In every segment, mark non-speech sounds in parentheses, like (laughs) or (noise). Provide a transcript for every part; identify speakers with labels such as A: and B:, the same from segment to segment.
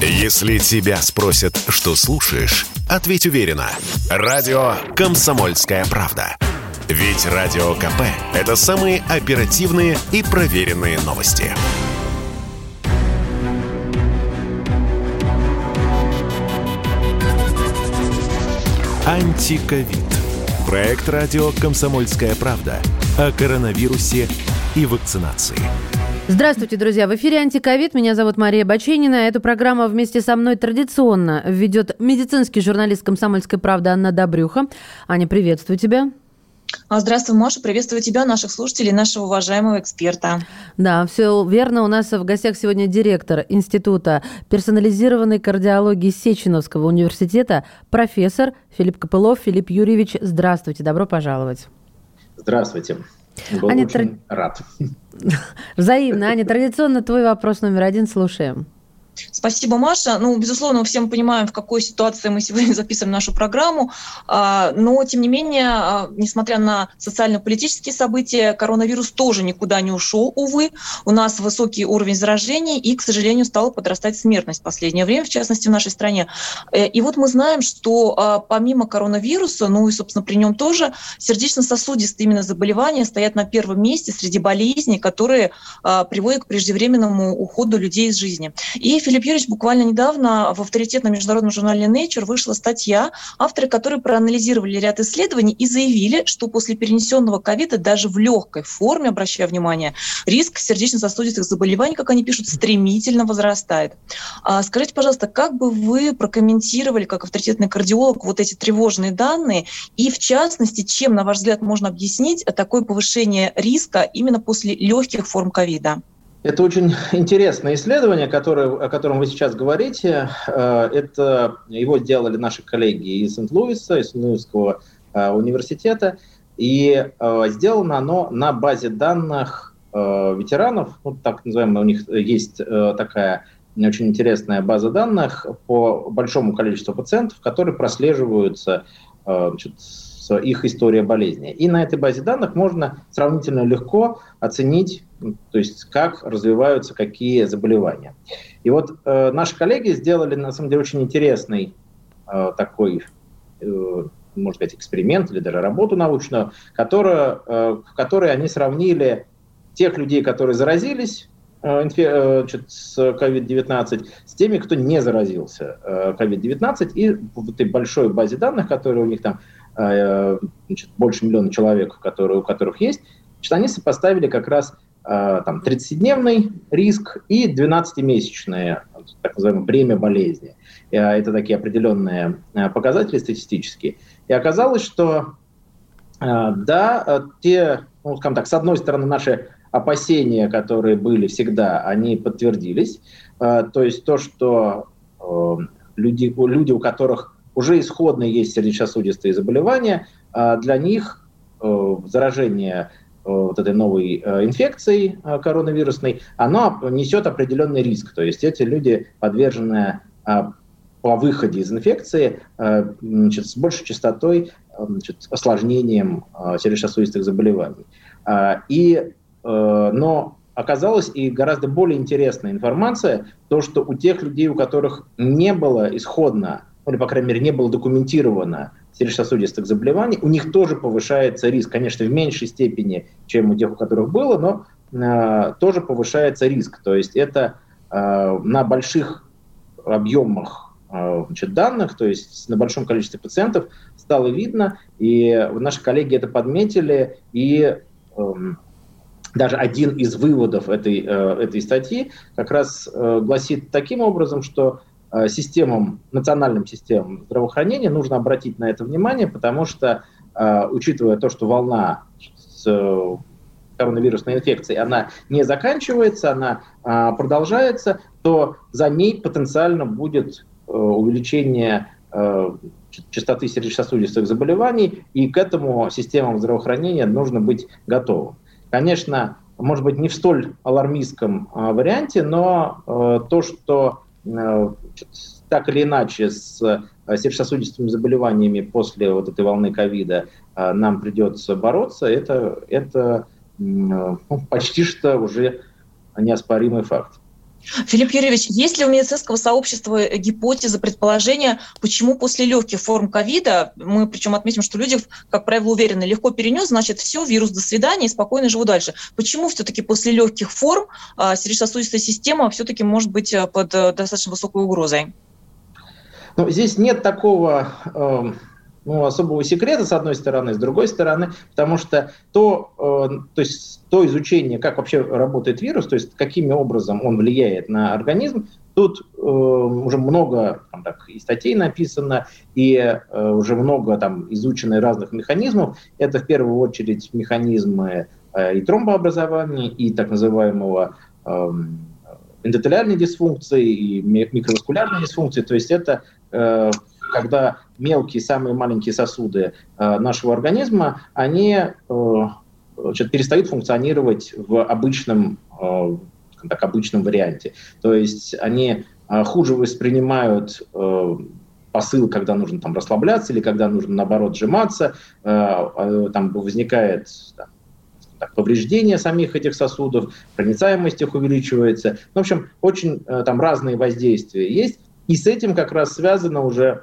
A: Если тебя спросят, что слушаешь, ответь уверенно. Радио «Комсомольская правда». Ведь Радио КП – это самые оперативные и проверенные новости. Антиковид. Проект радио «Комсомольская правда» о коронавирусе и вакцинации.
B: Здравствуйте, друзья! В эфире «Антиковид». Меня зовут Мария Баченина. Эту программу вместе со мной традиционно ведет медицинский журналист «Комсомольской правды» Анна Добрюха. Аня, приветствую тебя.
C: А, здравствуй, Маша. Приветствую тебя, наших слушателей, нашего уважаемого эксперта.
B: Да, все верно. У нас в гостях сегодня директор Института персонализированной кардиологии Сеченовского университета, профессор Филипп Копылов. Филипп Юрьевич, здравствуйте, добро пожаловать.
D: Здравствуйте. Был Аня, очень тр... рад. (laughs)
B: Взаимно. Аня, традиционно твой вопрос номер один слушаем.
C: Спасибо, Маша. Ну, безусловно, мы всем понимаем, в какой ситуации мы сегодня (laughs) записываем нашу программу. А, но, тем не менее, а, несмотря на социально-политические события, коронавирус тоже никуда не ушел, увы. У нас высокий уровень заражений и, к сожалению, стала подрастать смертность в последнее время, в частности, в нашей стране. Э, и вот мы знаем, что а, помимо коронавируса, ну и, собственно, при нем тоже, сердечно-сосудистые именно заболевания стоят на первом месте среди болезней, которые приводят к преждевременному уходу людей из жизни. И Филипп Юрьевич буквально недавно в авторитетном международном журнале Nature вышла статья, авторы которой проанализировали ряд исследований и заявили, что после перенесенного ковида даже в легкой форме, обращая внимание, риск сердечно-сосудистых заболеваний, как они пишут, стремительно возрастает. А скажите, пожалуйста, как бы вы прокомментировали, как авторитетный кардиолог, вот эти тревожные данные, и в частности, чем, на ваш взгляд, можно объяснить такое повышение риска именно после легких форм ковида?
D: Это очень интересное исследование, которое, о котором вы сейчас говорите. Э, это его сделали наши коллеги из Сент-Луиса, из Сент-Луисского э, университета. И э, сделано оно на базе данных ветеранов. Вот так называемая, у них есть такая очень интересная база данных по большому количеству пациентов, которые прослеживаются значит, их история болезни. И на этой базе данных можно сравнительно легко оценить, то есть как развиваются какие заболевания. И вот э, наши коллеги сделали, на самом деле, очень интересный э, такой, э, можно сказать, эксперимент или даже работу научную, которая, э, в которой они сравнили тех людей, которые заразились э, э, с COVID-19 с теми, кто не заразился COVID-19, и в этой большой базе данных, которая у них там Э, значит, больше миллиона человек, которые, у которых есть, значит, они сопоставили как раз э, там, 30-дневный риск и 12-месячное так называемое бремя болезни. Э, это такие определенные показатели статистические. И оказалось, что да, те, ну, скажем так, с одной стороны, наши опасения, которые были всегда, они подтвердились. То есть то, что люди, люди у которых уже исходно есть сердечно-сосудистые заболевания, а для них э, заражение э, вот этой новой э, инфекцией коронавирусной, оно несет определенный риск. То есть эти люди подвержены а, по выходе из инфекции значит, с большей частотой значит, осложнением сердечно-сосудистых заболеваний. А, и, но оказалась и гораздо более интересная информация, то, что у тех людей, у которых не было исходно или, по крайней мере, не было документировано сердечно-сосудистых заболеваний, у них тоже повышается риск, конечно, в меньшей степени, чем у тех, у которых было, но э, тоже повышается риск. То есть это э, на больших объемах э, значит, данных, то есть на большом количестве пациентов стало видно, и наши коллеги это подметили, и э, даже один из выводов этой, э, этой статьи как раз э, гласит таким образом, что системам, национальным системам здравоохранения нужно обратить на это внимание, потому что, э, учитывая то, что волна с э, коронавирусной инфекцией, она не заканчивается, она продолжается, то за ней потенциально будет увеличение частоты сердечно-сосудистых заболеваний, и к этому системам здравоохранения нужно быть готовым. Конечно, может быть, не в столь алармистском варианте, но то, что Э, так или иначе с э, сердечно-сосудистыми заболеваниями после вот этой волны ковида э, нам придется бороться, это, это ну, почти что уже неоспоримый факт.
C: Филипп Юрьевич, есть ли у медицинского сообщества гипотеза, предположения, почему после легких форм ковида, мы причем отметим, что люди, как правило, уверены, легко перенес, значит, все, вирус, до свидания, и спокойно живу дальше. Почему все-таки после легких форм а, сердечно-сосудистая система все-таки может быть а, под а, достаточно высокой угрозой?
D: Ну, здесь нет такого... Э ну, особого секрета, с одной стороны, с другой стороны, потому что то, э, то, есть, то изучение, как вообще работает вирус, то есть каким образом он влияет на организм, тут э, уже много там, так, и статей написано, и э, уже много там изучено разных механизмов. Это в первую очередь механизмы э, и тромбообразования, и так называемого э, эндотелиальной дисфункции, и микроваскулярной дисфункции. То есть это э, когда мелкие, самые маленькие сосуды э, нашего организма, они э, значит, перестают функционировать в обычном, э, так, обычном варианте. То есть они хуже воспринимают посыл, когда нужно там расслабляться или когда нужно наоборот сжиматься, там возникает там, так, повреждение самих этих сосудов, проницаемость их увеличивается. В общем, очень там разные воздействия есть. И с этим как раз связано уже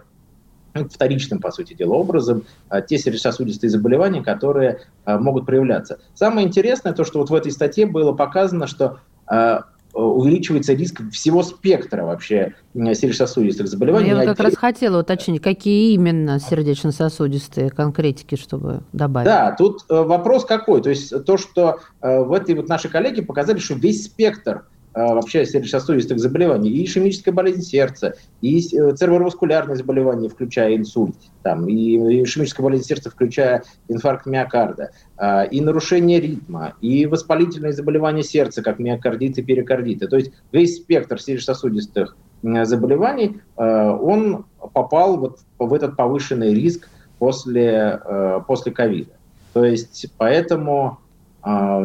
D: вторичным, по сути дела, образом а, те сердечно-сосудистые заболевания, которые а, могут проявляться. Самое интересное то, что вот в этой статье было показано, что а, увеличивается риск всего спектра вообще сердечно-сосудистых заболеваний.
B: Ну, я вот как раз хотела уточнить, какие именно сердечно-сосудистые конкретики, чтобы добавить.
D: Да, тут э, вопрос какой. То есть то, что э, в этой вот наши коллеги показали, что весь спектр вообще сердечно-сосудистых заболеваний, и ишемическая болезнь сердца, и э, цереброваскулярные заболевания, включая инсульт, там, и ишемическая болезнь сердца, включая инфаркт миокарда, а, и нарушение ритма, и воспалительные заболевания сердца, как миокардит и перикардиты. То есть весь спектр сердечно-сосудистых заболеваний, а, он попал вот в этот повышенный риск после, после ковида. То есть поэтому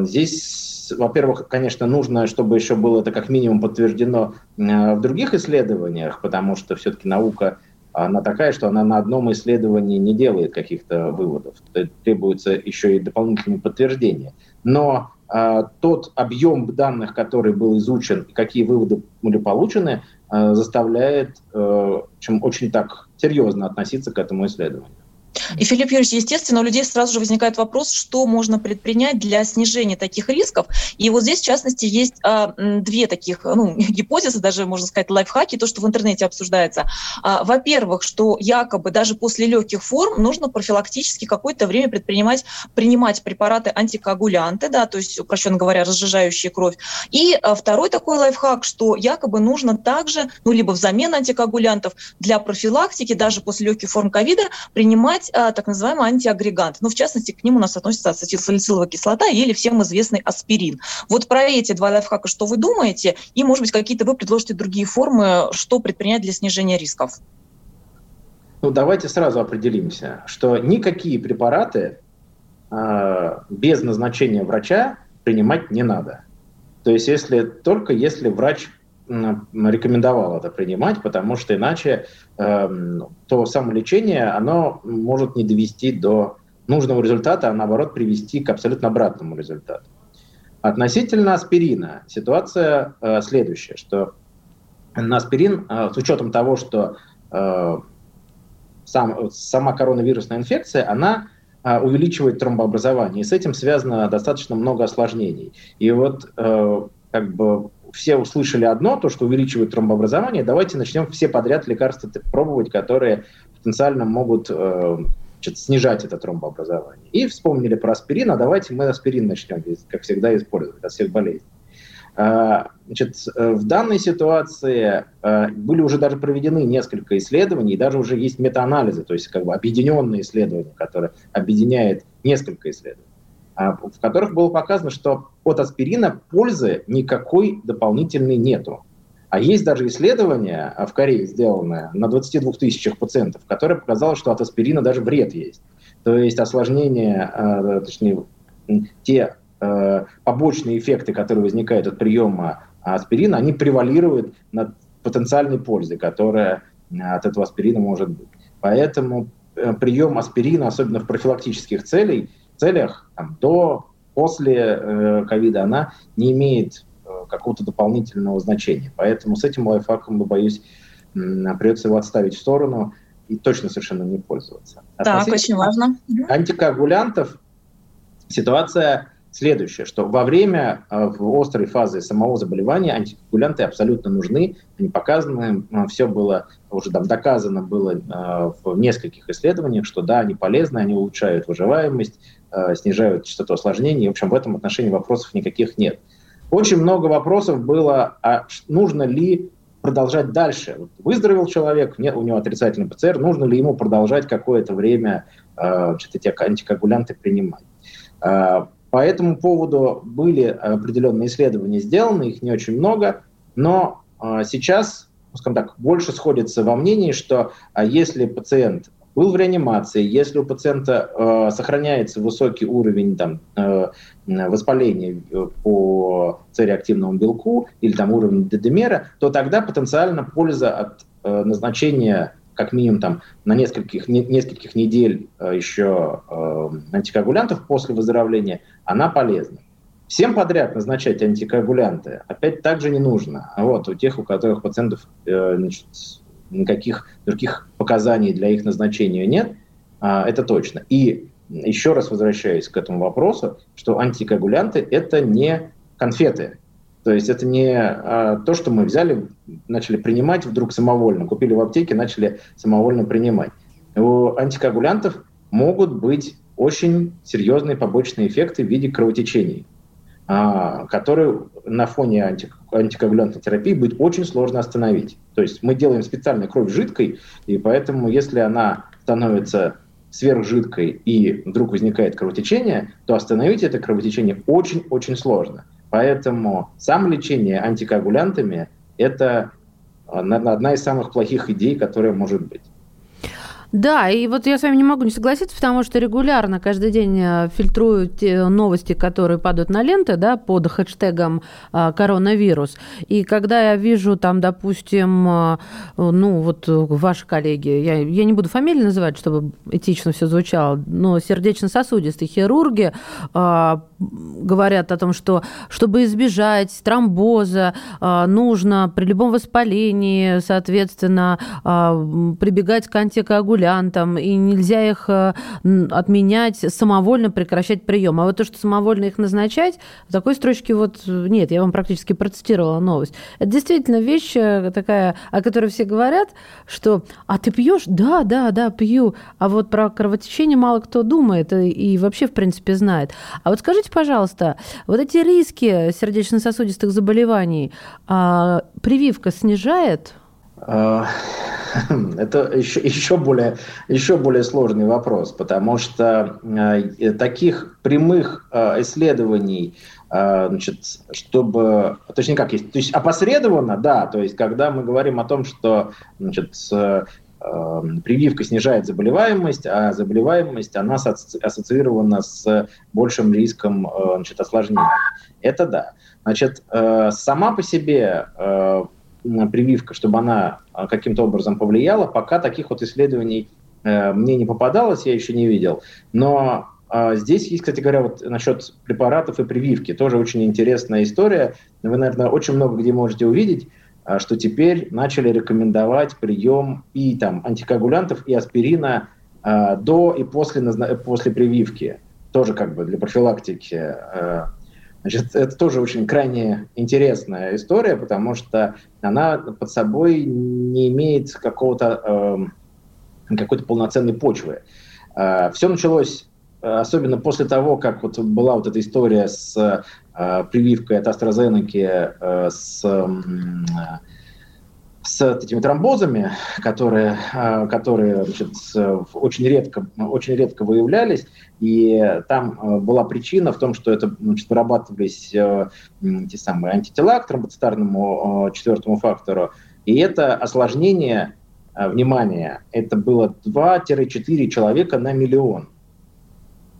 D: здесь во-первых, конечно, нужно, чтобы еще было это как минимум подтверждено э, в других исследованиях, потому что все-таки наука она такая, что она на одном исследовании не делает каких-то выводов. Требуется еще и дополнительные подтверждения. Но а, тот объем данных, который был изучен, какие выводы были получены, а, заставляет а, чем очень так серьезно относиться к этому исследованию.
C: И, Филипп Юрьевич, естественно, у людей сразу же возникает вопрос, что можно предпринять для снижения таких рисков. И вот здесь, в частности, есть а, две таких ну, (laughs) гипотезы, даже, можно сказать, лайфхаки, то, что в интернете обсуждается. А, во-первых, что якобы даже после легких форм нужно профилактически какое-то время предпринимать, принимать препараты антикоагулянты, да, то есть, упрощенно говоря, разжижающие кровь. И а, второй такой лайфхак, что якобы нужно также, ну, либо взамен антикоагулянтов для профилактики, даже после легких форм ковида, принимать а, так называемый антиагрегант. Ну, в частности, к ним у нас относится ацетилсалициловая кислота или всем известный аспирин. Вот про эти два лайфхака что вы думаете? И, может быть, какие-то вы предложите другие формы, что предпринять для снижения рисков?
D: Ну, давайте сразу определимся, что никакие препараты э, без назначения врача принимать не надо. То есть, если только если врач рекомендовал это принимать, потому что иначе э, то самолечение, оно может не довести до нужного результата, а наоборот привести к абсолютно обратному результату. Относительно аспирина ситуация э, следующая, что на аспирин, э, с учетом того, что э, сам, сама коронавирусная инфекция, она э, увеличивает тромбообразование, и с этим связано достаточно много осложнений. И вот э, как бы все услышали одно, то, что увеличивает тромбообразование, давайте начнем все подряд лекарства пробовать, которые потенциально могут э, снижать это тромбообразование. И вспомнили про аспирин, а давайте мы аспирин начнем, как всегда, использовать от всех болезней. А, значит, э, в данной ситуации э, были уже даже проведены несколько исследований, и даже уже есть метаанализы, то есть как бы объединенные исследования, которые объединяют несколько исследований. А, в которых было показано, что от аспирина пользы никакой дополнительной нету. А есть даже исследование а, в Корее сделанное на 22 тысячах пациентов, которое показало, что от аспирина даже вред есть. То есть осложнения, а, точнее, те побочные эффекты, которые возникают от приема аспирина, они превалируют над потенциальной пользой, которая от этого аспирина может быть. Поэтому э, прием аспирина, особенно в профилактических целях, целях там, до, после э, ковида, она не имеет э, какого-то дополнительного значения. Поэтому с этим лайфхаком, боюсь, придется его отставить в сторону и точно совершенно не пользоваться.
C: Так, очень важно.
D: Антикоагулянтов ситуация следующее, что во время э, в острой фазы самого заболевания антикоагулянты абсолютно нужны, они показаны, э, все было уже там доказано было э, в нескольких исследованиях, что да, они полезны, они улучшают выживаемость, снижают частоту осложнений, в общем, в этом отношении вопросов никаких нет. Очень много вопросов было, а нужно ли продолжать дальше. Выздоровел человек, нет, у него отрицательный ПЦР, нужно ли ему продолжать какое-то время э, эти антикоагулянты принимать. По этому поводу были определенные исследования сделаны, их не очень много, но а, сейчас, скажем так, больше сходится во мнении, что а, если пациент был в реанимации, если у пациента э, сохраняется высокий уровень там, э, воспаления по цереактивному белку или там уровень дедемера, то тогда потенциально польза от э, назначения как минимум там на нескольких, не, нескольких недель э, еще э, антикоагулянтов после выздоровления, она полезна. Всем подряд назначать антикоагулянты опять также не нужно. Вот у тех, у которых пациентов э, значит, никаких других показаний для их назначения нет, э, это точно. И еще раз возвращаюсь к этому вопросу, что антикоагулянты это не конфеты, то есть это не а, то, что мы взяли, начали принимать вдруг самовольно, купили в аптеке, начали самовольно принимать. У антикоагулянтов могут быть очень серьезные побочные эффекты в виде кровотечений, а, которые на фоне анти, антикоагулянтной терапии будет очень сложно остановить. То есть мы делаем специально кровь жидкой, и поэтому если она становится сверхжидкой и вдруг возникает кровотечение, то остановить это кровотечение очень-очень сложно. Поэтому самолечение антикоагулянтами – это а, одна из самых плохих идей, которая может быть.
B: Да, и вот я с вами не могу не согласиться, потому что регулярно каждый день э, фильтрую те новости, которые падают на ленты, да, под хэштегом э, коронавирус. И когда я вижу там, допустим, э, ну вот ваши коллеги, я, я не буду фамилии называть, чтобы этично все звучало, но сердечно-сосудистые хирурги говорят о том, что чтобы избежать тромбоза, нужно при любом воспалении, соответственно, прибегать к антикоагулянтам, спекулянтам, и нельзя их э, отменять, самовольно прекращать прием. А вот то, что самовольно их назначать, в такой строчке вот нет, я вам практически процитировала новость. Это действительно вещь э, такая, о которой все говорят, что «а ты пьешь?» Да, да, да, пью. А вот про кровотечение мало кто думает и вообще, в принципе, знает. А вот скажите, пожалуйста, вот эти риски сердечно-сосудистых заболеваний а прививка снижает?
D: А, (laughs) это еще, еще, более, еще более сложный вопрос, потому что э, таких прямых э, исследований, э, значит, чтобы, точнее как, есть, то есть опосредованно, да, то есть когда мы говорим о том, что значит, прививка снижает заболеваемость, а заболеваемость, она ассоциирована с большим риском значит, осложнений. Это да. Значит, сама по себе прививка, чтобы она а, каким-то образом повлияла, пока таких вот исследований э, мне не попадалось, я еще не видел. Но э, здесь есть, кстати говоря, вот насчет препаратов и прививки, тоже очень интересная история. Вы, наверное, очень много где можете увидеть, э, что теперь начали рекомендовать прием и там антикоагулянтов, и аспирина э, до и после, после прививки. Тоже как бы для профилактики э, Значит, это тоже очень крайне интересная история, потому что она под собой не имеет какого-то э, какой-то полноценной почвы. Э, все началось особенно после того, как вот была вот эта история с э, прививкой от AstraZeneca э, с э, с этими тромбозами, которые, а, которые значит, очень, редко, очень редко выявлялись. И там а, была причина в том, что это значит, вырабатывались а, те самые антитела к тромбоцитарному четвертому фактору. И это осложнение, внимание, это было 2-4 человека на миллион.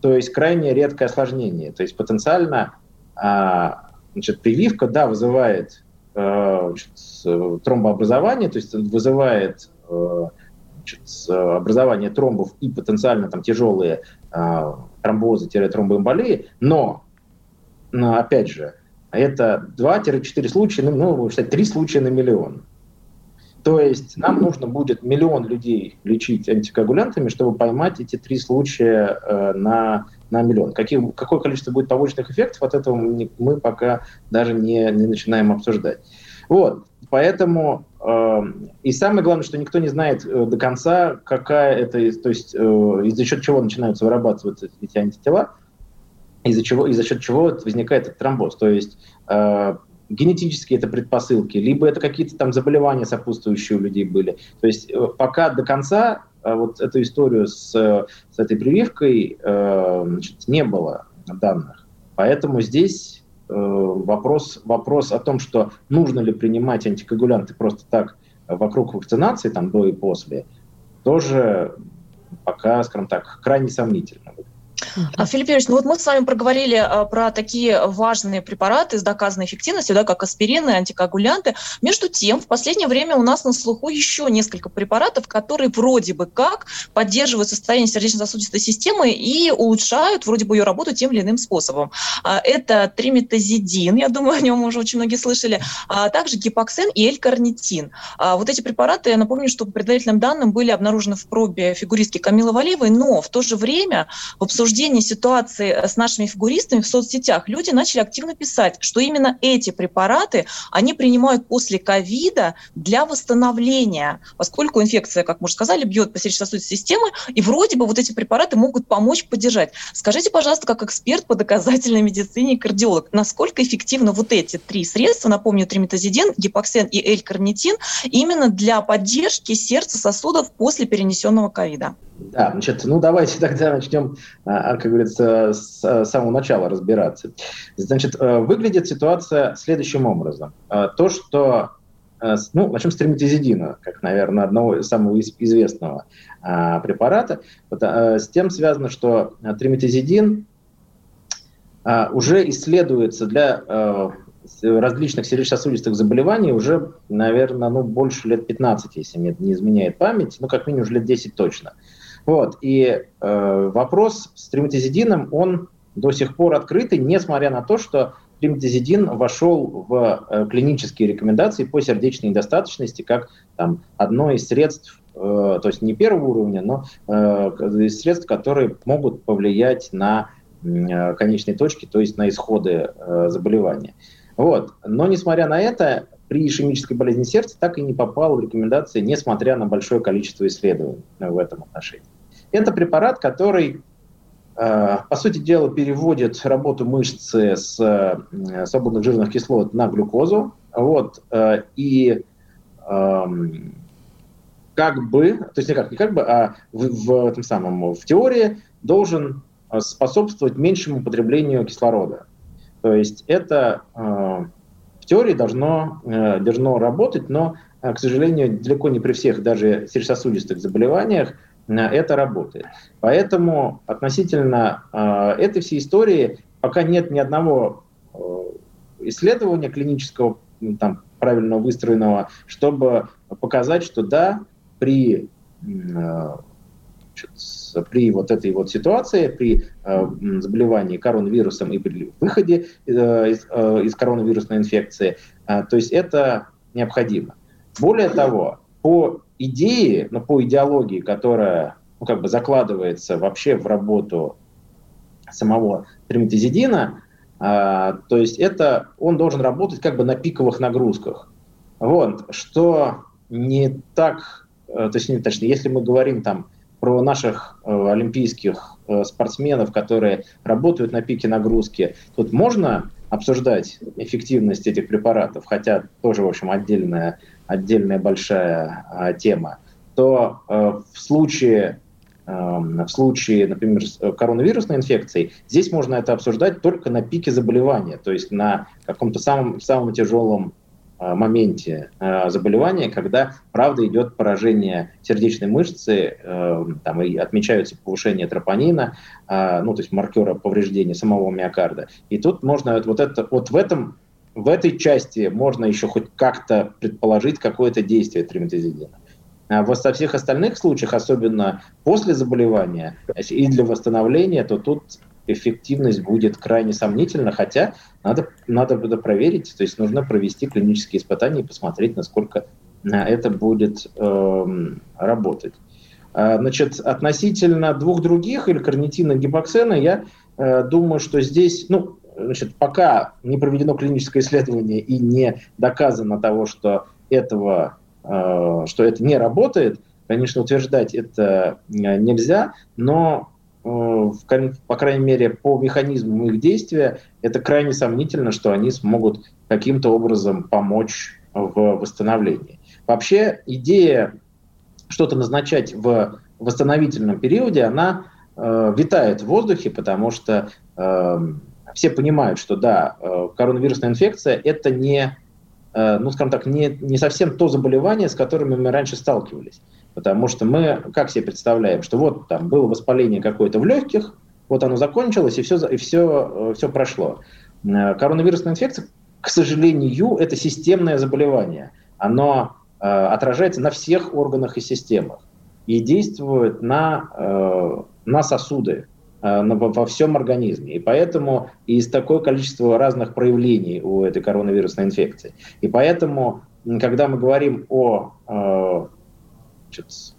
D: То есть крайне редкое осложнение. То есть потенциально значит, прививка, да, вызывает Э, значит, тромбообразование, то есть вызывает э, значит, образование тромбов и потенциально там тяжелые э, тромбозы-тромбоэмболии, но, но, опять же, это 2-4 случая, ну, ну, считать, 3 случая на миллион. То есть нам нужно будет миллион людей лечить антикоагулянтами, чтобы поймать эти три случая э, на, на миллион. Какие, какое количество будет побочных эффектов, от этого мы, мы пока даже не, не начинаем обсуждать. Вот, поэтому э, и самое главное, что никто не знает э, до конца, какая это, то есть э, из-за счет чего начинаются вырабатываться эти антитела, из-за чего, из-за счет чего возникает этот тромбоз. То есть э, генетические это предпосылки, либо это какие-то там заболевания сопутствующие у людей были. То есть э, пока до конца э, вот эту историю с, с этой прививкой э, значит, не было данных. Поэтому здесь вопрос, вопрос о том, что нужно ли принимать антикоагулянты просто так вокруг вакцинации, там до и после, тоже пока, скажем так, крайне сомнительно.
C: А, Филипп Юрьевич, ну вот мы с вами проговорили а, про такие важные препараты с доказанной эффективностью, да, как аспирины, антикоагулянты. Между тем, в последнее время у нас на слуху еще несколько препаратов, которые вроде бы как поддерживают состояние сердечно-сосудистой системы и улучшают вроде бы ее работу тем или иным способом. А, это триметазидин, я думаю, (laughs) о нем уже очень многие слышали, а также гипоксен и элькарнитин. Вот эти препараты, я напомню, что по предварительным данным были обнаружены в пробе фигуристки Камилы Валиевой, но в то же время в обсуждении обсуждении ситуации э, с нашими фигуристами в соцсетях люди начали активно писать, что именно эти препараты они принимают после ковида для восстановления, поскольку инфекция, как мы уже сказали, бьет по сердечно-сосудистой системе, и вроде бы вот эти препараты могут помочь поддержать. Скажите, пожалуйста, как эксперт по доказательной медицине и кардиолог, насколько эффективны вот эти три средства, напомню, триметазидин, гипоксен и эль-карнитин, именно для поддержки сердца сосудов после перенесенного ковида?
D: Да, значит, ну давайте (laughs) тогда начнем, а, а, как говорится, с самого начала разбираться. Значит, э, выглядит ситуация следующим образом. Э, то, что э, ну, начнем с триметизидина, как, наверное, одного самого известного а, препарата. с тем связано, что триметизидин уже исследуется для различных сердечно-сосудистых заболеваний уже, наверное, ну, больше лет 15, если мне не изменяет память, ну, как минимум уже лет 10 точно. Вот. И э, вопрос с триметазидином, он до сих пор открытый, несмотря на то, что триметазидин вошел в э, клинические рекомендации по сердечной недостаточности как там, одно из средств, э, то есть не первого уровня, но э, из средств, которые могут повлиять на э, конечные точки, то есть на исходы э, заболевания. Вот. Но несмотря на это, при ишемической болезни сердца так и не попал в рекомендации, несмотря на большое количество исследований в этом отношении. Это препарат, который, э, по сути дела, переводит работу мышцы с э, свободных жирных кислот на глюкозу. Вот, э, и эм, как бы, то есть не как, не как бы, а в, в этом самом, в теории должен способствовать меньшему потреблению кислорода. То есть это теории должно, э, должно работать, но, э, к сожалению, далеко не при всех даже сердечно-сосудистых заболеваниях э, это работает. Поэтому относительно этой всей истории пока нет ни одного исследования клинического, там, правильно выстроенного, чтобы показать, что да, при при вот этой вот ситуации, при э, заболевании коронавирусом и при выходе э, из, э, из коронавирусной инфекции, э, то есть это необходимо. Более того, по идее, ну, по идеологии, которая ну, как бы закладывается вообще в работу самого триметазидина, э, то есть это он должен работать как бы на пиковых нагрузках. Вот, что не так, э, то есть, не, точнее, если мы говорим там про наших э, олимпийских э, спортсменов, которые работают на пике нагрузки. Тут можно обсуждать эффективность этих препаратов, хотя тоже, в общем, отдельная, отдельная большая э, тема, то э, в случае эм, в случае, например, э, коронавирусной инфекции, здесь можно это обсуждать только на пике заболевания, то есть на каком-то самом, самом тяжелом Э, моменте э, заболевания, когда, правда, идет поражение сердечной мышцы, э, там и отмечаются повышение тропонина, ну, то есть маркера повреждения самого миокарда. И тут можно вот это, вот в этом в этой части можно еще хоть как-то предположить какое-то действие триметазидина. А во всех остальных случаях, особенно после заболевания и для восстановления, то тут эффективность будет крайне сомнительна, хотя надо, надо будет проверить, то есть нужно провести клинические испытания и посмотреть, насколько это будет э, работать. А, значит, относительно двух других, или карнитина гипоксена, я э, думаю, что здесь, ну, значит, пока не проведено клиническое исследование и не доказано того, что этого, э, что это не работает, конечно, утверждать это э, нельзя, но э, по крайней мере, по механизму их действия, это крайне сомнительно, что они смогут каким-то образом помочь в восстановлении. Вообще идея что-то назначать в восстановительном периоде, она э, витает в воздухе, потому что э, все понимают, что да, э, коронавирусная инфекция это не, э, ну скажем так, не, не совсем то заболевание, с которым мы раньше сталкивались. Потому что мы, как себе представляем, что вот там было воспаление какое-то в легких, вот оно закончилось, и все, и все, э, все прошло. Э, коронавирусная инфекция, к сожалению, это системное заболевание. Оно э, отражается на всех органах и системах и действует на, э, на сосуды э, во всем организме. И поэтому есть такое количество разных проявлений у этой коронавирусной инфекции. И поэтому, когда мы говорим о э, значит,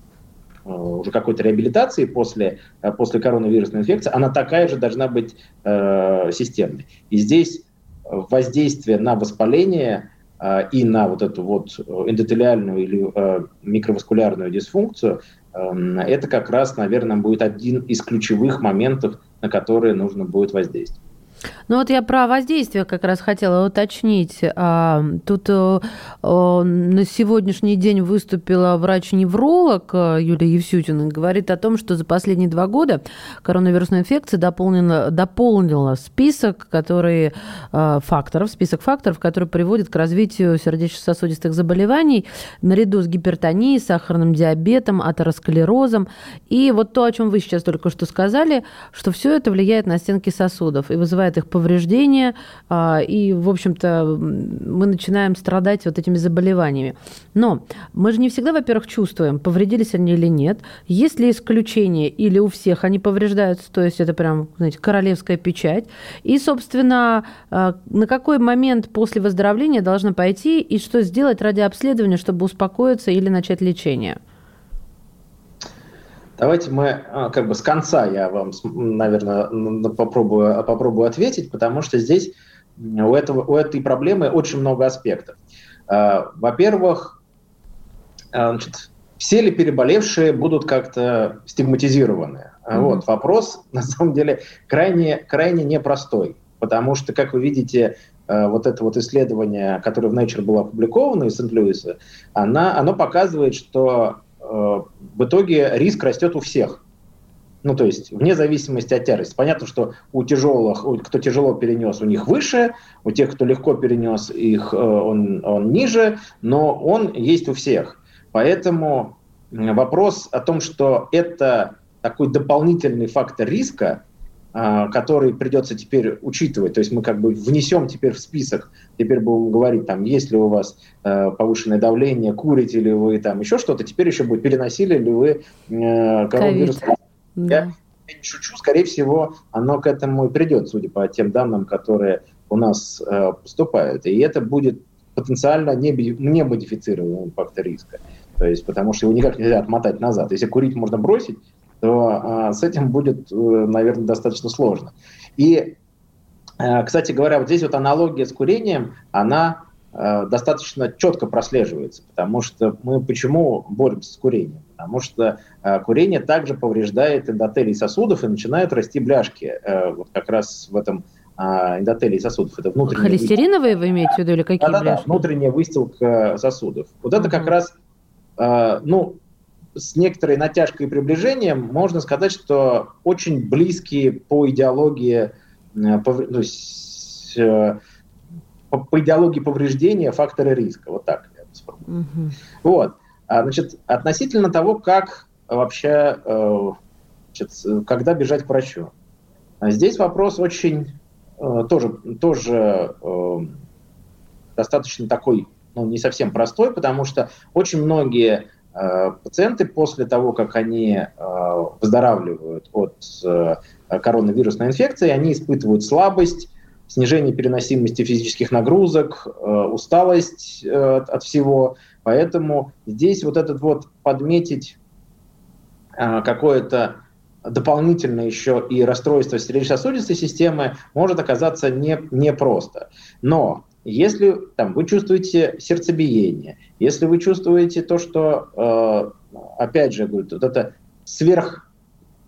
D: уже какой-то реабилитации после, после коронавирусной инфекции, она такая же должна быть э, системной. И здесь воздействие на воспаление э, и на вот эту вот эндотелиальную или э, микроваскулярную дисфункцию Эм, это как раз, наверное, будет один из ключевых моментов, на которые нужно будет воздействовать.
B: Ну вот я про воздействие как раз хотела уточнить. А, тут э, на сегодняшний день выступила врач-невролог э, Юлия Евсютина говорит о том, что за последние два года коронавирусная инфекция дополнила, дополнила список который, э, факторов, список факторов, которые приводят к развитию сердечно-сосудистых заболеваний наряду с гипертонией, сахарным диабетом, атеросклерозом. И вот то, о чем вы сейчас только что сказали, что все это влияет на стенки сосудов и вызывает их повреждения, а, и, в общем-то, мы начинаем страдать вот этими заболеваниями. Но мы же не всегда, во-первых, чувствуем, повредились они или нет. Есть ли исключения, или у всех они повреждаются, то есть это прям, знаете, королевская печать. И, собственно, а, на какой момент после выздоровления должна пойти и что сделать ради обследования, чтобы успокоиться или начать лечение?
D: Давайте мы а, как бы с конца я вам, наверное, попробую, попробую ответить, потому что здесь у, этого, у этой проблемы очень много аспектов. А, во-первых, а, значит, все ли переболевшие будут как-то стигматизированы? Mm-hmm. Вот вопрос, (laughs) на самом деле, крайне, крайне непростой, потому что, как вы видите, вот это вот исследование, которое в Nature было опубликовано из Сент-Луиса, оно показывает, что в итоге риск растет у всех. Ну, то есть, вне зависимости от тяжести. Понятно, что у тяжелых, кто тяжело перенес, у них выше, у тех, кто легко перенес, их, э, он, он ниже, но он есть у всех. Поэтому вопрос о том, что это такой дополнительный фактор риска, который придется теперь учитывать. То есть мы как бы внесем теперь в список, теперь будем говорить, там, есть ли у вас э, повышенное давление, курите ли вы, там, еще что-то, теперь еще будет, переносили ли вы э, коронавирус. Да. Я, я не шучу, скорее всего, оно к этому и придет, судя по тем данным, которые у нас э, поступают. И это будет потенциально не, не модифицируемый фактор риска. То есть, потому что его никак нельзя отмотать назад. Если курить можно бросить, то а, с этим будет, э, наверное, достаточно сложно. И, э, кстати говоря, вот здесь вот аналогия с курением, она э, достаточно четко прослеживается, потому что мы почему боремся с курением? Потому что курение также повреждает эндотелий сосудов и начинают расти бляшки. Вот как раз в этом эндотелий сосудов.
B: Это внутренняя Холестериновые вы имеете в виду или какие да, бляшки?
D: Да, внутренняя выстилка сосудов. Вот это как раз, ну, с некоторой натяжкой и приближением можно сказать, что очень близкие по идеологии, э, по, то есть, э, по, по идеологии повреждения факторы риска. Вот так я сформулирую. Угу. Вот. А, значит, относительно того, как вообще, э, значит, когда бежать к врачу. Здесь вопрос очень тоже, тоже достаточно такой, ну, не совсем простой, потому что очень многие Э, пациенты после того, как они э, выздоравливают от э, коронавирусной инфекцией, они испытывают слабость, снижение переносимости физических нагрузок, усталость от всего. Поэтому здесь вот этот вот подметить какое-то дополнительно еще и расстройство сердечно-сосудистой системы может оказаться не, непросто. Но если там, вы чувствуете сердцебиение, если вы чувствуете то, что, э, опять же, говорю, вот это сверх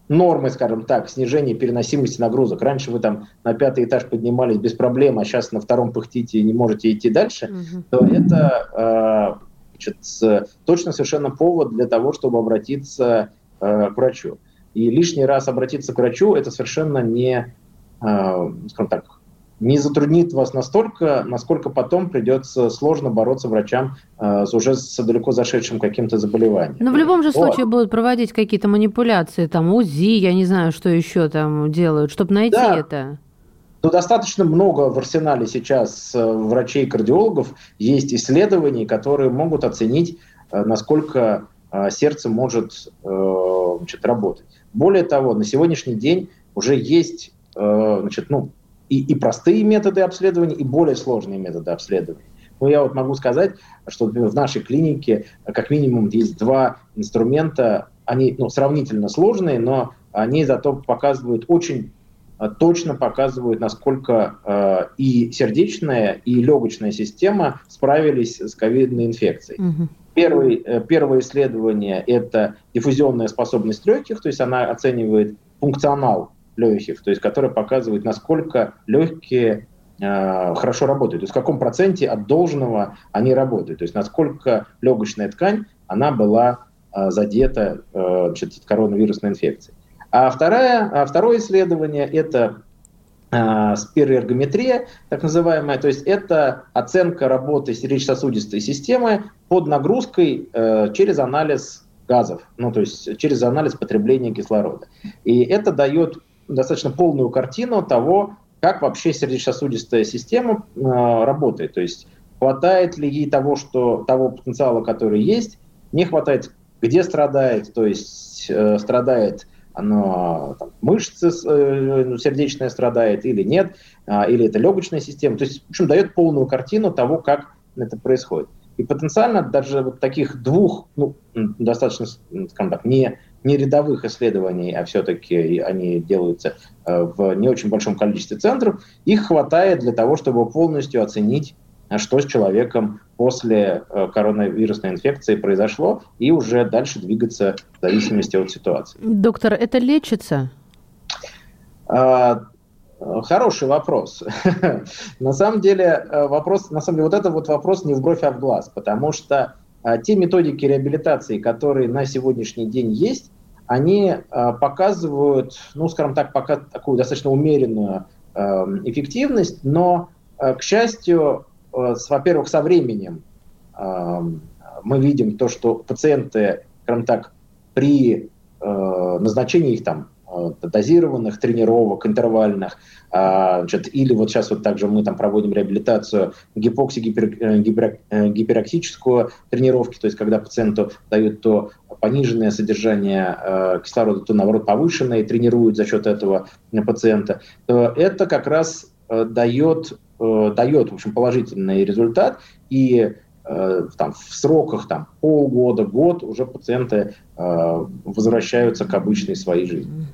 D: нормы, скажем так, снижение переносимости нагрузок. Раньше вы там на пятый этаж поднимались без проблем, а сейчас на втором пыхтите и не можете идти дальше, угу. то это э, значит, точно совершенно повод для того, чтобы обратиться э, к врачу. И лишний раз обратиться к врачу это совершенно не, э, скажем так, не затруднит вас настолько, насколько потом придется сложно бороться врачам э, с уже с далеко зашедшим каким-то заболеванием.
B: Но в любом же вот. случае будут проводить какие-то манипуляции, там УЗИ, я не знаю, что еще там делают, чтобы найти да. это.
D: Ну, достаточно много в арсенале сейчас э, врачей-кардиологов есть исследований, которые могут оценить, э, насколько э, сердце может значит, работать. Более того, на сегодняшний день уже есть значит, ну, и, и простые методы обследования, и более сложные методы обследования. Но я вот могу сказать, что в нашей клинике как минимум есть два инструмента, они ну, сравнительно сложные, но они зато показывают очень э, точно показывают, насколько э, и сердечная, и легочная система справились с ковидной инфекцией. Угу. Первый, э, первое исследование – это диффузионная способность легких, то есть она оценивает функционал легких, то есть которая показывает, насколько легкие э, хорошо работают, то есть в каком проценте от должного они работают, то есть насколько легочная ткань, она была э, задета э, коронавирусной инфекцией. А, вторая, а второе исследование – это э, спироэргометрия, так называемая, то есть это оценка работы сердечно-сосудистой системы под нагрузкой э, через анализ газов, ну то есть через анализ потребления кислорода. И это дает достаточно полную картину того, как вообще сердечно-сосудистая система э, работает. То есть хватает ли ей того, что, того потенциала, который есть, не хватает, где страдает, то есть э, страдает оно там, мышцы э, ну, сердечная страдает или нет, э, или это легочная система. То есть, в общем, дает полную картину того, как это происходит. И потенциально даже вот таких двух, ну, достаточно, скажем так, не не рядовых исследований, а все-таки они делаются э, в не очень большом количестве центров, их хватает для того, чтобы полностью оценить, э, что с человеком после э, коронавирусной инфекции произошло, и уже дальше двигаться в зависимости от ситуации.
B: Доктор, это лечится?
D: А, хороший вопрос. (laughs) на самом деле вопрос, на самом деле вот это вот вопрос не в бровь, а в глаз, потому что те методики реабилитации, которые на сегодняшний день есть, они а, показывают, ну, скажем так, пока такую достаточно умеренную эм, эффективность, но, э, к счастью, э, во-первых, со временем эм, мы видим то, что пациенты, скажем так, при э, назначении их там дозированных тренировок, интервальных, а, значит, или вот сейчас вот также мы там проводим реабилитацию гипокси гипер, э, э, тренировки, то есть когда пациенту дают то пониженное содержание кислорода, то наоборот повышенное, и тренируют за счет этого пациента, то это как раз дает, дает в общем, положительный результат, и Э, там, в сроках там, полгода, год уже пациенты э, возвращаются к обычной своей жизни.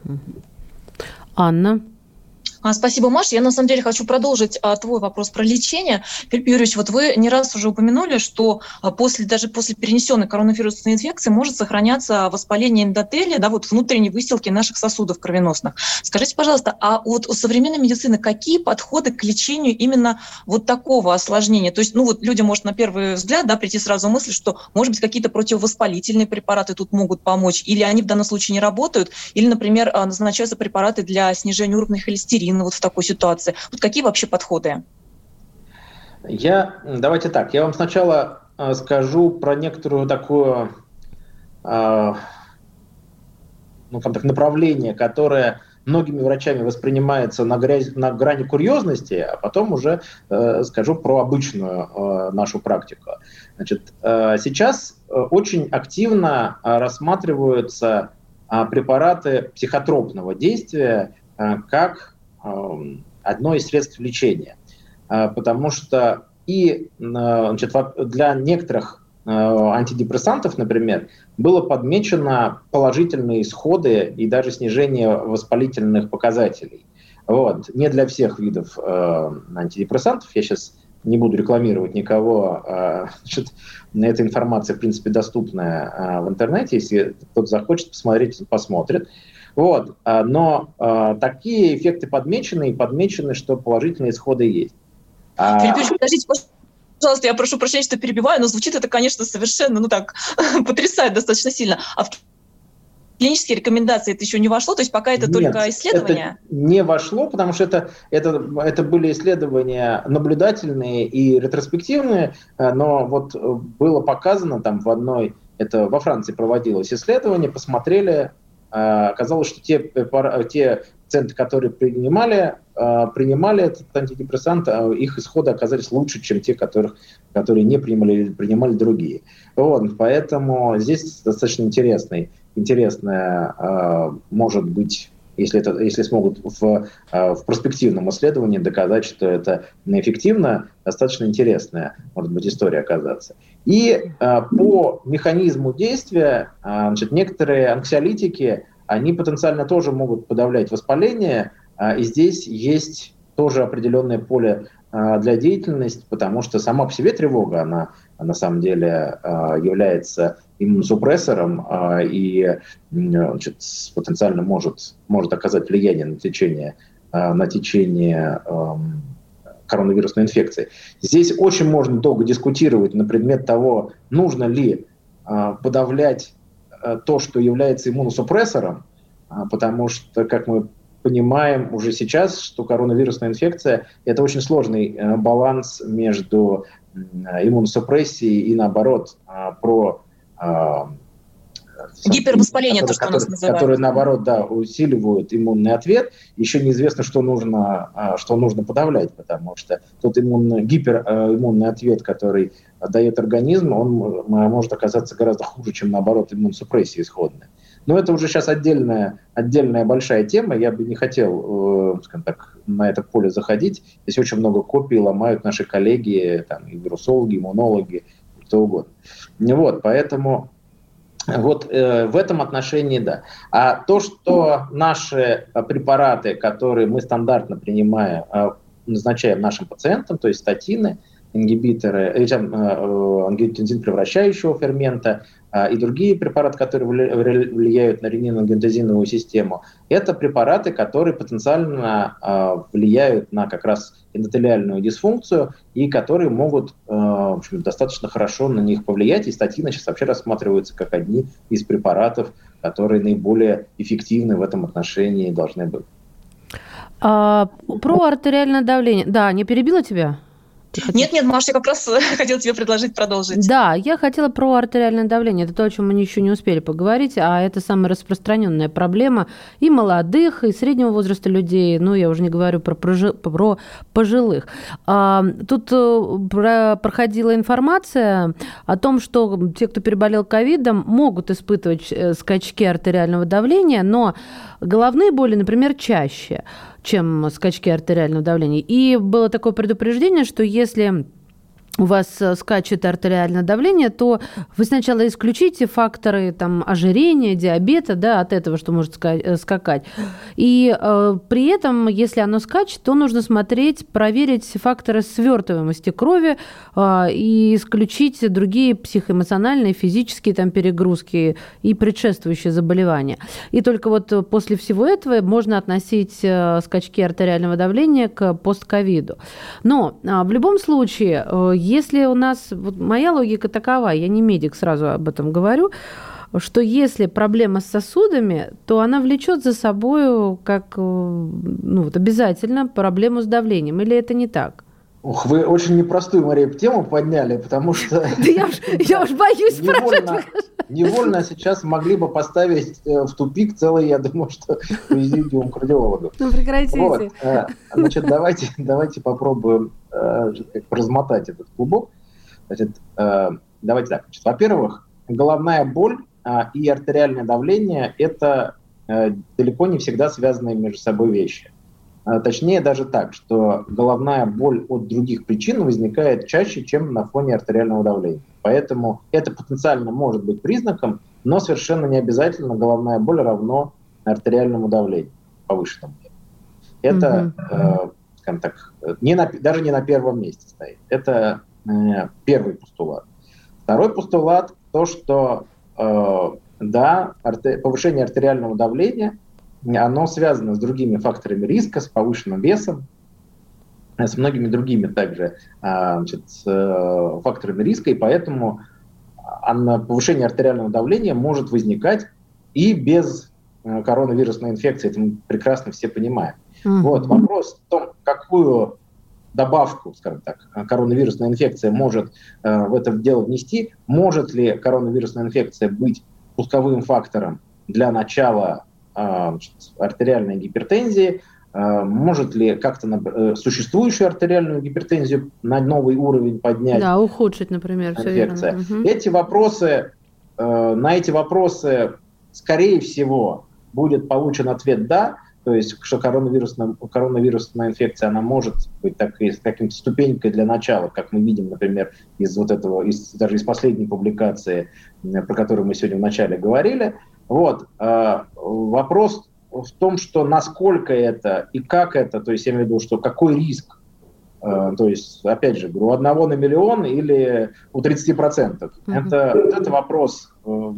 B: Анна?
C: А, спасибо, Маша. Я на самом деле хочу продолжить а, твой вопрос про лечение. Филипп Юрьевич, вот вы не раз уже упомянули, что а, после, даже после перенесенной коронавирусной инфекции может сохраняться воспаление эндотелия, да, вот внутренней выстилки наших сосудов кровеносных. Скажите, пожалуйста, а вот у современной медицины какие подходы к лечению именно вот такого осложнения? То есть, ну вот людям может на первый взгляд да, прийти сразу мысль, что, может быть, какие-то противовоспалительные препараты тут могут помочь, или они в данном случае не работают, или, например, назначаются препараты для снижения уровня холестерина, один вот в такой ситуации? Вот какие вообще подходы?
D: Я, давайте так, я вам сначала э, скажу про некоторую такую э, ну, там, так, направление, которое многими врачами воспринимается на, грязь, на грани курьезности, а потом уже э, скажу про обычную э, нашу практику. Значит, э, сейчас э, очень активно рассматриваются э, препараты психотропного действия, как одно из средств лечения. Потому что и значит, для некоторых антидепрессантов, например, было подмечено положительные исходы и даже снижение воспалительных показателей. Вот. Не для всех видов э, антидепрессантов. Я сейчас не буду рекламировать никого. Э, (laughs) значит, эта информация, в принципе, доступная э, в интернете. Если кто-то захочет посмотреть, посмотрит. Вот. Э, но э, такие эффекты подмечены, и подмечены, что положительные исходы есть.
C: А Филипп подождите, пожалуйста, я прошу прощения, что перебиваю, но звучит это, конечно, совершенно, ну так, (laughs) потрясает достаточно сильно. А в клинические рекомендации это еще не вошло, то есть пока это Нет, только исследования?
D: Это не вошло, потому что это, это, это были исследования наблюдательные и ретроспективные, но вот э, было показано там в одной, это во Франции проводилось исследование, посмотрели, оказалось, что те, те пациенты, которые принимали, принимали этот антидепрессант, их исходы оказались лучше, чем те, которых, которые не принимали, принимали другие. Вот, поэтому здесь достаточно интересный интересное э, может быть если, это, если смогут в, э, в перспективном исследовании доказать, что это неэффективно, достаточно интересная может быть история оказаться. И э, по механизму действия значит, некоторые анксиолитики, они потенциально тоже могут подавлять воспаление, и здесь есть тоже определенное поле для деятельности, потому что сама по себе тревога, она на самом деле является иммуносупрессором а, и значит, потенциально может, может оказать влияние на течение, а, на течение эм, коронавирусной инфекции. Здесь очень можно долго дискутировать на предмет того, нужно ли а, подавлять то, что является иммуносупрессором, потому что, как мы понимаем уже сейчас, что коронавирусная инфекция – это очень сложный э, баланс между иммуносупрессией и, наоборот, про
C: а, Гипервоспаление, то, что
D: которые,
C: нас называют.
D: Которые, наоборот, да, усиливают иммунный ответ. Еще неизвестно, что нужно, а, что нужно подавлять, потому что тот иммунный, гипериммунный а, ответ, который дает организм, он может оказаться гораздо хуже, чем, наоборот, иммунсупрессия исходная. Но это уже сейчас отдельная, отдельная большая тема. Я бы не хотел, э, скажем так, на это поле заходить. Здесь очень много копий ломают наши коллеги, там, и вирусологи, иммунологи, кто угодно. Вот, поэтому вот э, в этом отношении да. А то, что наши препараты, которые мы стандартно принимаем, э, назначаем нашим пациентам, то есть статины, ингибиторы, э, э, ангиотензин превращающего фермента, а, и другие препараты, которые влияют на ренин-ангиотензиновую систему, это препараты, которые потенциально а, влияют на как раз эндотелиальную дисфункцию и которые могут а, в общем, достаточно хорошо на них повлиять. И статины сейчас вообще рассматриваются как одни из препаратов, которые наиболее эффективны в этом отношении должны быть.
B: А, про артериальное давление. Да, не перебила тебя?
C: Нет, нет, Маша, я как раз (laughs) хотела тебе предложить продолжить.
B: Да, я хотела про артериальное давление. Это то, о чем мы еще не успели поговорить, а это самая распространенная проблема и молодых, и среднего возраста людей. Ну, я уже не говорю про, про пожилых. А, тут э, проходила информация о том, что те, кто переболел ковидом, могут испытывать э, скачки артериального давления, но головные боли, например, чаще чем скачки артериального давления. И было такое предупреждение, что если у вас э, скачет артериальное давление, то вы сначала исключите факторы там, ожирения, диабета, да, от этого, что может э, скакать. И э, при этом, если оно скачет, то нужно смотреть, проверить факторы свертываемости крови э, и исключить другие психоэмоциональные, физические там, перегрузки и предшествующие заболевания. И только вот после всего этого можно относить э, скачки артериального давления к постковиду. Но э, в любом случае, э, если у нас, вот моя логика такова, я не медик, сразу об этом говорю, что если проблема с сосудами, то она влечет за собой как э, ну, вот обязательно проблему с давлением. Или это не так?
D: Ох, вы очень непростую, Мария, тему подняли, потому что... (laughs)
B: Я уж боюсь (laughs)
D: спрашивать. (laughs) Невольно сейчас могли бы поставить э, в тупик целый, я думаю, что президиум кардиологов.
B: Ну, прекратите.
D: Э, значит, давайте, давайте попробуем э, размотать этот клубок. Значит, давайте так. Во-первых, головная боль и артериальное давление – это далеко не всегда связанные между собой вещи. Точнее даже так, что головная боль от других причин возникает чаще, чем на фоне артериального давления. Поэтому это потенциально может быть признаком, но совершенно не обязательно головная боль равно артериальному давлению повышенному. Это, mm-hmm. э, скажем так, не на, даже не на первом месте стоит. Это э, первый постулат. Второй постулат то, что э, да, арте, повышение артериального давления, оно связано с другими факторами риска, с повышенным весом, с многими другими также э, значит, э, факторами риска, и поэтому повышение артериального давления может возникать и без э, коронавирусной инфекции. Это мы прекрасно все понимаем. Mm-hmm. Вот вопрос в том, какую добавку, скажем так, коронавирусная инфекция может э, в это дело внести. Может ли коронавирусная инфекция быть пусковым фактором для начала э, артериальной гипертензии? Э, может ли как-то э, существующую артериальную гипертензию на новый уровень поднять?
B: Да, ухудшить, например,
D: инфекция. Верно. Эти вопросы, э, на эти вопросы, скорее всего, будет получен ответ «да», то есть, что коронавирусная, коронавирусная инфекция, она может быть так, каким-то ступенькой для начала, как мы видим, например, из вот этого, из, даже из последней публикации, про которую мы сегодня вначале говорили. Вот. Э, вопрос в том, что насколько это и как это, то есть я имею в виду, что какой риск, э, то есть, опять же, у одного на миллион или у 30%. Mm-hmm. Это, это вопрос э,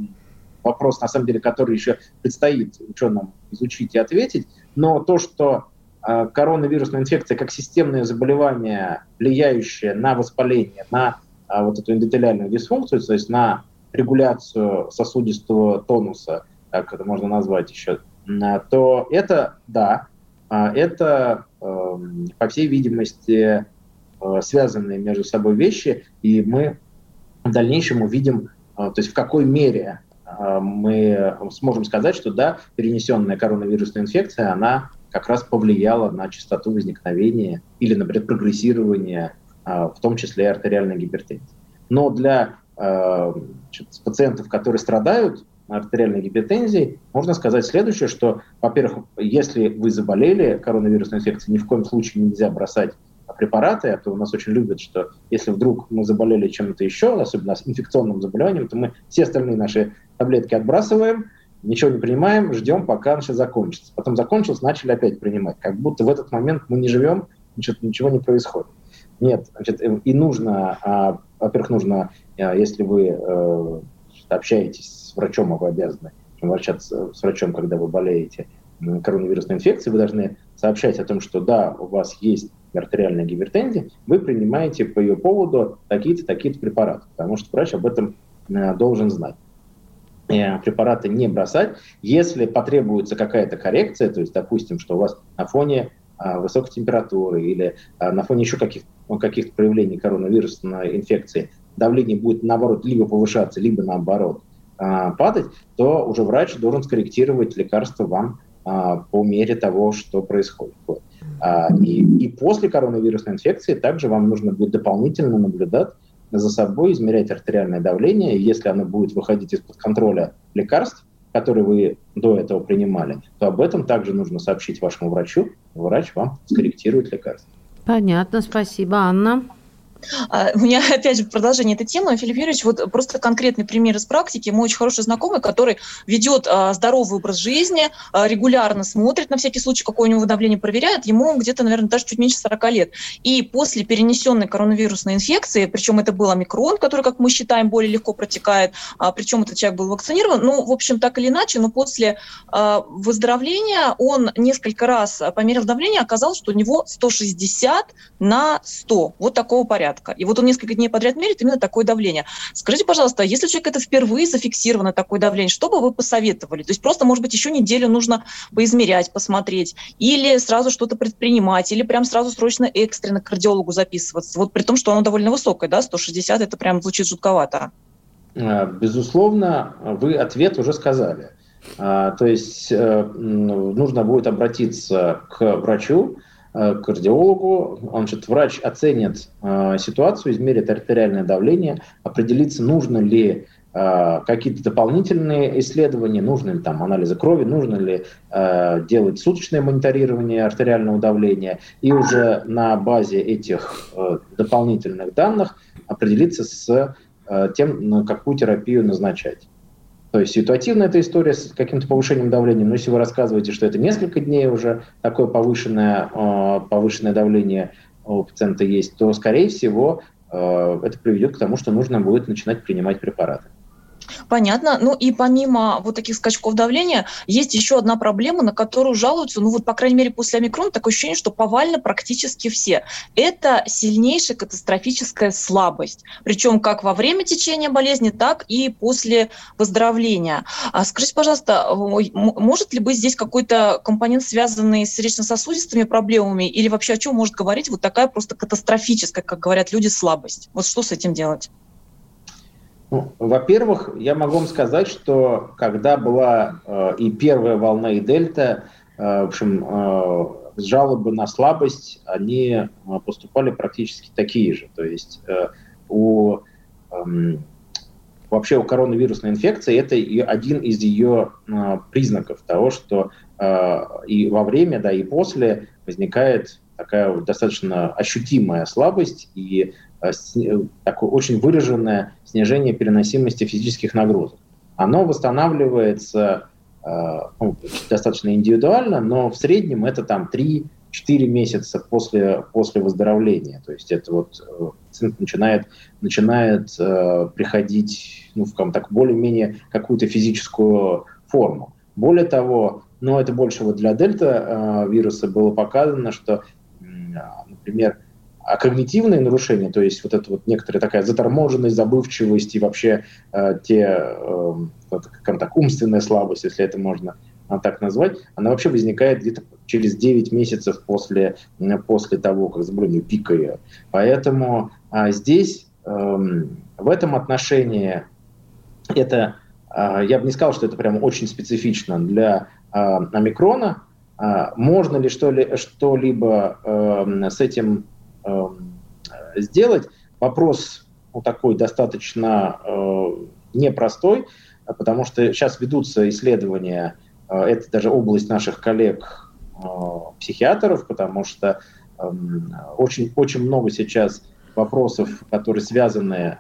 D: вопрос, на самом деле, который еще предстоит ученым изучить и ответить. Но то, что э, коронавирусная инфекция как системное заболевание, влияющее на воспаление, на э, вот эту эндотелиальную дисфункцию, то есть на регуляцию сосудистого тонуса, как это можно назвать еще, то это, да, э, это, э, по всей видимости, связанные между собой вещи, и мы в дальнейшем увидим, то есть в какой мере мы сможем сказать, что да, перенесенная коронавирусная инфекция, она как раз повлияла на частоту возникновения или, например, прогрессирования, а, в том числе артериальной гипертензии. Но для а, значит, пациентов, которые страдают артериальной гипертензией, можно сказать следующее, что, во-первых, если вы заболели коронавирусной инфекцией, ни в коем случае нельзя бросать препараты, а то у нас очень любят, что если вдруг мы заболели чем-то еще, особенно с инфекционным заболеванием, то мы все остальные наши таблетки отбрасываем, ничего не принимаем, ждем, пока все закончится. Потом закончилось, начали опять принимать. Как будто в этот момент мы не живем, ничего, ничего не происходит. Нет, значит, э, и нужно, а, во-первых, нужно, а, если вы э, общаетесь с врачом, а вы обязаны обращаться с врачом, когда вы болеете коронавирусной инфекцией, вы должны сообщать о том, что да, у вас есть артериальная гипертензия, вы принимаете по ее поводу такие-то, такие-то препараты, потому что врач об этом э, должен знать препараты не бросать. Если потребуется какая-то коррекция, то есть, допустим, что у вас на фоне а, высокой температуры или а, на фоне еще каких, каких-то проявлений коронавирусной инфекции давление будет, наоборот, либо повышаться, либо, наоборот, а, падать, то уже врач должен скорректировать лекарство вам по мере того, что происходит. И, и после коронавирусной инфекции также вам нужно будет дополнительно наблюдать за собой, измерять артериальное давление. И если оно будет выходить из-под контроля лекарств, которые вы до этого принимали, то об этом также нужно сообщить вашему врачу. Врач вам скорректирует лекарство.
B: Понятно, спасибо, Анна.
C: А, у меня, (laughs) опять же, продолжение этой темы. Филипп Юрьевич, вот просто конкретный пример из практики. Мой очень хороший знакомый, который ведет а, здоровый образ жизни, а, регулярно смотрит на всякий случай, какое у него давление проверяет. Ему где-то, наверное, даже чуть меньше 40 лет. И после перенесенной коронавирусной инфекции, причем это был омикрон, который, как мы считаем, более легко протекает, причем этот человек был вакцинирован, ну, в общем, так или иначе, но после выздоровления он несколько раз померил давление, оказалось, что у него 160 на 100. Вот такого порядка порядка. И вот он несколько дней подряд мерит именно такое давление. Скажите, пожалуйста, если у человека это впервые зафиксировано такое давление, что бы вы посоветовали? То есть просто, может быть, еще неделю нужно поизмерять, посмотреть, или сразу что-то предпринимать, или прям сразу срочно экстренно к кардиологу записываться. Вот при том, что оно довольно высокое, да, 160, это прям звучит жутковато.
D: А, безусловно, вы ответ уже сказали. А, то есть э, нужно будет обратиться к врачу, к кардиологу, он, значит, врач оценит э, ситуацию, измерит артериальное давление, определится, нужно ли э, какие-то дополнительные исследования, нужны ли там анализы крови, нужно ли э, делать суточное мониторирование артериального давления, и уже на базе этих э, дополнительных данных определиться с э, тем, на какую терапию назначать. То есть ситуативная эта история с каким-то повышением давления, но если вы рассказываете, что это несколько дней уже такое повышенное, э, повышенное давление у пациента есть, то, скорее всего, э, это приведет к тому, что нужно будет начинать принимать препараты.
C: Понятно. Ну и помимо вот таких скачков давления, есть еще одна проблема, на которую жалуются, ну вот, по крайней мере, после омикрона такое ощущение, что повально практически все. Это сильнейшая катастрофическая слабость. Причем как во время течения болезни, так и после выздоровления. А скажите, пожалуйста, может ли быть здесь какой-то компонент, связанный с сердечно-сосудистыми проблемами, или вообще о чем может говорить вот такая просто катастрофическая, как говорят люди, слабость? Вот что с этим делать?
D: Ну, во-первых, я могу вам сказать, что когда была э, и первая волна, и дельта, э, в общем, э, жалобы на слабость, они э, поступали практически такие же. То есть э, у э, вообще у коронавирусной инфекции это один из ее э, признаков того, что э, и во время, да, и после возникает такая достаточно ощутимая слабость, и такое очень выраженное снижение переносимости физических нагрузок. Оно восстанавливается э, ну, достаточно индивидуально, но в среднем это там 3-4 месяца после, после выздоровления. То есть это вот пациент начинает, начинает приходить ну, в так, более-менее какую-то физическую форму. Более того, но это больше вот для дельта вируса было показано, что, например, а когнитивные нарушения, то есть вот это вот некоторая такая заторможенность, забывчивость и вообще э, те, э, как так, умственная слабость, если это можно а, так назвать, она вообще возникает где-то через 9 месяцев после, после того, как заболевание пикает. Поэтому а, здесь э, в этом отношении это, э, я бы не сказал, что это прям очень специфично для э, омикрона. Э, можно ли что-ли, что-либо э, с этим Эм, сделать. Вопрос ну, такой достаточно э, непростой, потому что сейчас ведутся исследования, э, это даже область наших коллег э, психиатров, потому что э, очень, очень много сейчас вопросов, которые связаны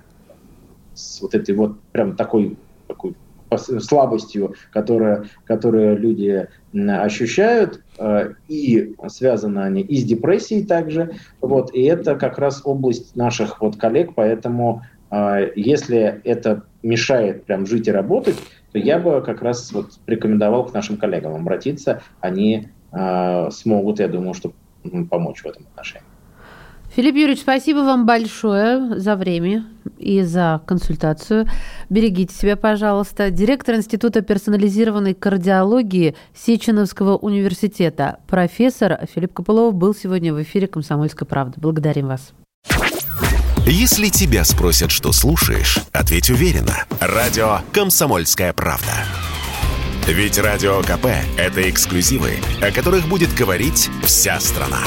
D: с вот этой вот прям такой, такой слабостью, которая, которую люди ощущают, э, и связаны они и с депрессией также, вот, и это как раз область наших вот коллег, поэтому э, если это мешает прям жить и работать, то я бы как раз вот рекомендовал к нашим коллегам обратиться, они э, смогут, я думаю, что помочь в этом отношении.
B: Филипп Юрьевич, спасибо вам большое за время и за консультацию. Берегите себя, пожалуйста. Директор Института персонализированной кардиологии Сеченовского университета, профессор Филипп Копылов был сегодня в эфире «Комсомольской правды». Благодарим вас.
A: Если тебя спросят, что слушаешь, ответь уверенно. Радио «Комсомольская правда». Ведь Радио КП – это эксклюзивы, о которых будет говорить вся страна.